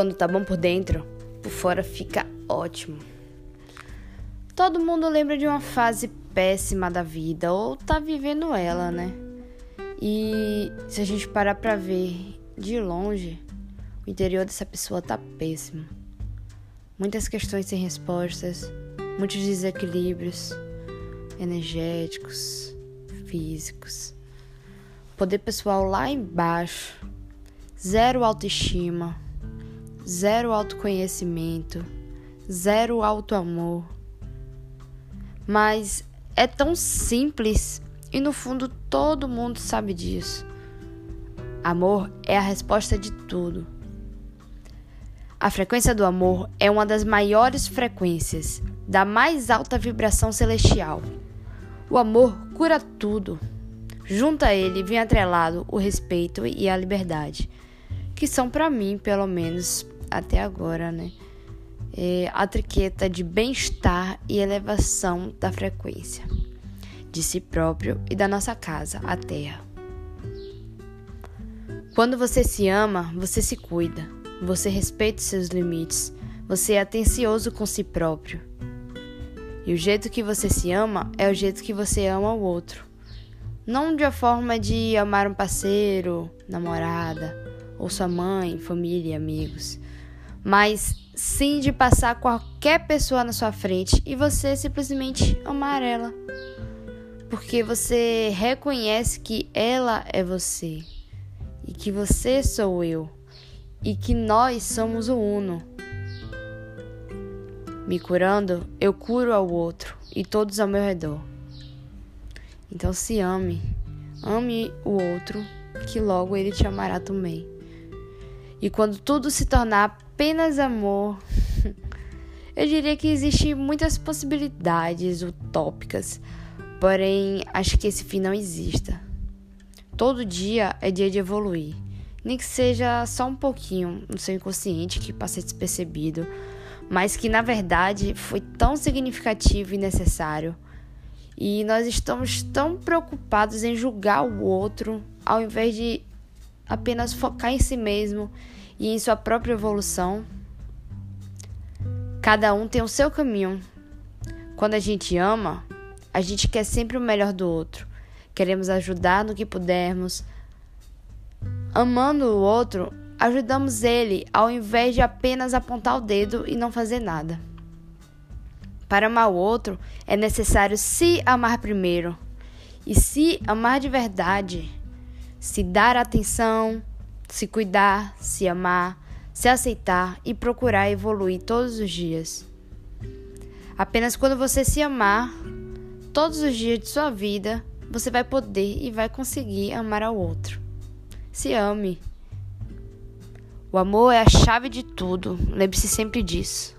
Quando tá bom por dentro, por fora fica ótimo. Todo mundo lembra de uma fase péssima da vida ou tá vivendo ela, né? E se a gente parar pra ver de longe, o interior dessa pessoa tá péssimo. Muitas questões sem respostas, muitos desequilíbrios energéticos, físicos. Poder pessoal lá embaixo, zero autoestima, zero autoconhecimento, zero autoamor. Mas é tão simples e no fundo todo mundo sabe disso. Amor é a resposta de tudo. A frequência do amor é uma das maiores frequências, da mais alta vibração celestial. O amor cura tudo. Junto a ele vem atrelado o respeito e a liberdade, que são para mim, pelo menos até agora, né? É a triqueta de bem-estar e elevação da frequência de si próprio e da nossa casa, a Terra. Quando você se ama, você se cuida, você respeita seus limites, você é atencioso com si próprio. E o jeito que você se ama é o jeito que você ama o outro. Não de a forma de amar um parceiro, namorada, ou sua mãe, família e amigos, mas sim de passar qualquer pessoa na sua frente e você simplesmente amar ela. Porque você reconhece que ela é você e que você sou eu e que nós somos o uno. Me curando, eu curo ao outro e todos ao meu redor. Então se ame, ame o outro, que logo ele te amará também. E quando tudo se tornar apenas amor, eu diria que existem muitas possibilidades utópicas, porém acho que esse fim não exista. Todo dia é dia de evoluir, nem que seja só um pouquinho no seu inconsciente que passa despercebido, mas que na verdade foi tão significativo e necessário. E nós estamos tão preocupados em julgar o outro ao invés de apenas focar em si mesmo e em sua própria evolução. Cada um tem o seu caminho. Quando a gente ama, a gente quer sempre o melhor do outro. Queremos ajudar no que pudermos. Amando o outro, ajudamos ele ao invés de apenas apontar o dedo e não fazer nada. Para amar o outro, é necessário se amar primeiro. E se amar de verdade se dar atenção, se cuidar, se amar, se aceitar e procurar evoluir todos os dias. Apenas quando você se amar, todos os dias de sua vida, você vai poder e vai conseguir amar ao outro. Se ame. O amor é a chave de tudo, lembre-se sempre disso.